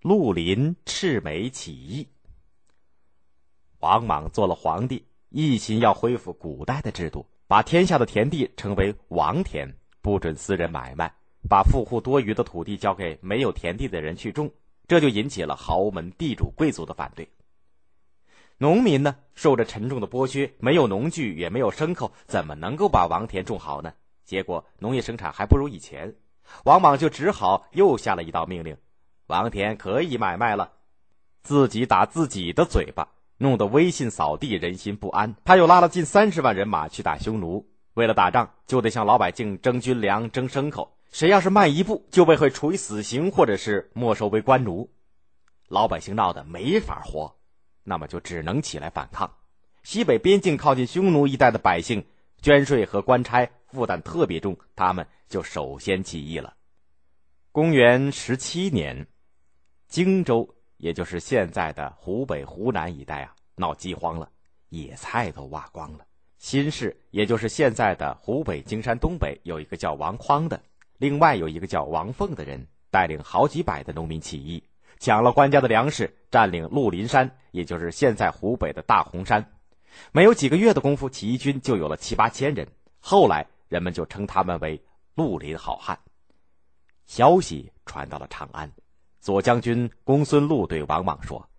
绿林赤眉起义。王莽做了皇帝，一心要恢复古代的制度，把天下的田地称为王田，不准私人买卖，把富户多余的土地交给没有田地的人去种，这就引起了豪门、地主、贵族的反对。农民呢，受着沉重的剥削，没有农具，也没有牲口，怎么能够把王田种好呢？结果农业生产还不如以前，王莽就只好又下了一道命令：王田可以买卖了，自己打自己的嘴巴。弄得威信扫地，人心不安。他又拉了近三十万人马去打匈奴。为了打仗，就得向老百姓征军粮、征牲口。谁要是慢一步，就被会处以死刑，或者是没收为官奴。老百姓闹得没法活，那么就只能起来反抗。西北边境靠近匈奴一带的百姓，捐税和官差负担特别重，他们就首先起义了。公元十七年，荆州。也就是现在的湖北、湖南一带啊，闹饥荒了，野菜都挖光了。新市，也就是现在的湖北荆山东北，有一个叫王匡的，另外有一个叫王凤的人，带领好几百的农民起义，抢了官家的粮食，占领鹿林山，也就是现在湖北的大洪山。没有几个月的功夫，起义军就有了七八千人。后来人们就称他们为绿林好汉。消息传到了长安。左将军公孙禄对王莽说：“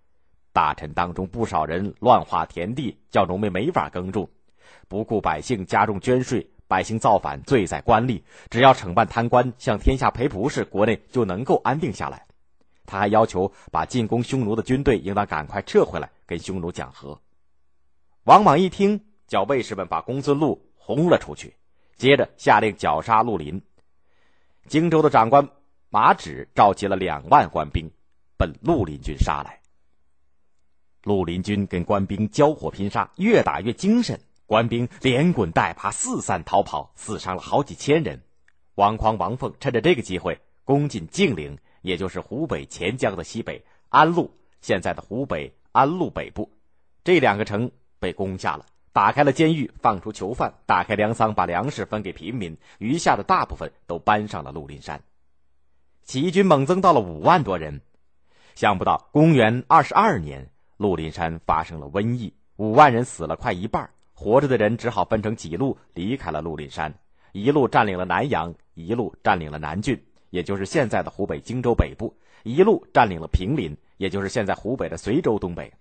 大臣当中不少人乱划田地，叫农民没法耕种；不顾百姓，加重捐税，百姓造反，罪在官吏。只要惩办贪官，向天下赔不是，国内就能够安定下来。”他还要求把进攻匈奴的军队应当赶快撤回来，跟匈奴讲和。王莽一听，叫卫士们把公孙禄轰了出去，接着下令绞杀陆林。荆州的长官。马止召集了两万官兵，奔绿林军杀来。绿林军跟官兵交火拼杀，越打越精神，官兵连滚带爬，四散逃跑，死伤了好几千人。王匡、王凤趁着这个机会攻进晋陵，也就是湖北潜江的西北安陆，现在的湖北安陆北部，这两个城被攻下了，打开了监狱，放出囚犯，打开粮仓，把粮食分给平民，余下的大部分都搬上了绿林山。起义军猛增到了五万多人，想不到公元二十二年，鹿林山发生了瘟疫，五万人死了快一半，活着的人只好分成几路离开了鹿林山，一路占领了南阳，一路占领了南郡，也就是现在的湖北荆州北部，一路占领了平林，也就是现在湖北的随州东北。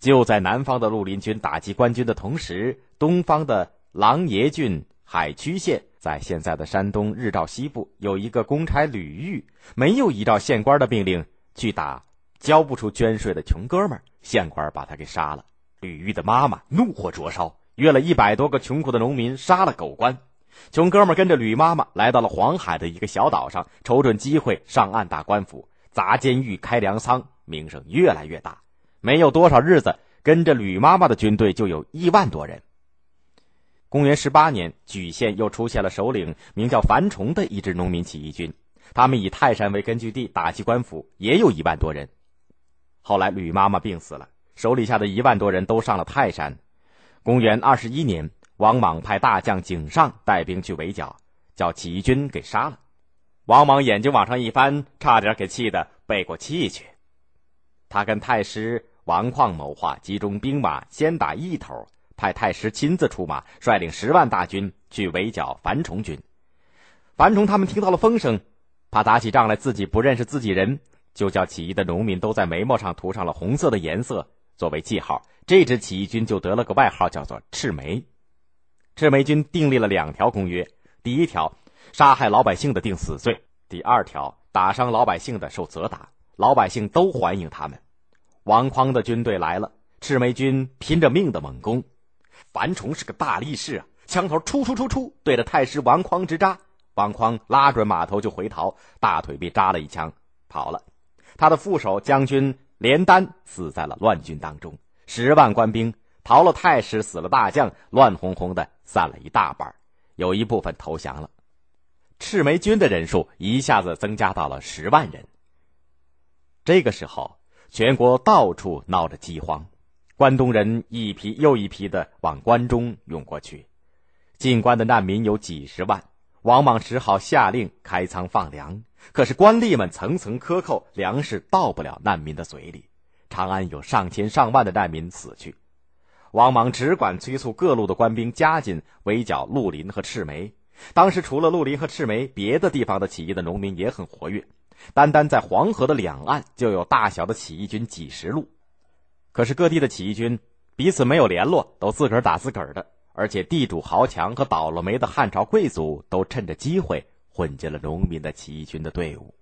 就在南方的绿林军打击官军的同时，东方的琅琊郡海曲县。在现在的山东日照西部，有一个公差吕玉，没有依照县官的命令去打交不出捐税的穷哥们县官把他给杀了。吕玉的妈妈怒火灼烧，约了一百多个穷苦的农民杀了狗官。穷哥们跟着吕妈妈来到了黄海的一个小岛上，瞅准机会上岸打官府、砸监狱、开粮仓，名声越来越大。没有多少日子，跟着吕妈妈的军队就有一万多人。公元十八年，莒县又出现了首领名叫樊崇的一支农民起义军，他们以泰山为根据地打击官府，也有一万多人。后来吕妈妈病死了，手里下的一万多人都上了泰山。公元二十一年，王莽派大将景尚带兵去围剿，叫起义军给杀了。王莽眼睛往上一翻，差点给气得背过气去。他跟太师王旷谋划，集中兵马，先打一头。派太师亲自出马，率领十万大军去围剿樊崇军。樊崇他们听到了风声，怕打起仗来自己不认识自己人，就叫起义的农民都在眉毛上涂上了红色的颜色作为记号。这支起义军就得了个外号，叫做赤眉。赤眉军订立了两条公约：第一条，杀害老百姓的定死罪；第二条，打伤老百姓的受责打。老百姓都欢迎他们。王匡的军队来了，赤眉军拼着命的猛攻。樊崇是个大力士啊，枪头出出出出，对着太师王匡直扎。王匡拉准马头就回逃，大腿被扎了一枪，跑了。他的副手将军连丹死在了乱军当中。十万官兵逃了，太师死了，大将乱哄哄的散了一大半，有一部分投降了。赤眉军的人数一下子增加到了十万人。这个时候，全国到处闹着饥荒。关东人一批又一批的往关中涌过去，进关的难民有几十万。王莽只好下令开仓放粮。可是官吏们层层克扣，粮食到不了难民的嘴里，长安有上千上万的难民死去。王莽只管催促各路的官兵加紧围剿绿林和赤眉。当时除了绿林和赤眉，别的地方的起义的农民也很活跃。单单在黄河的两岸，就有大小的起义军几十路。可是各地的起义军彼此没有联络，都自个儿打自个儿的。而且地主豪强和倒了霉的汉朝贵族都趁着机会混进了农民的起义军的队伍。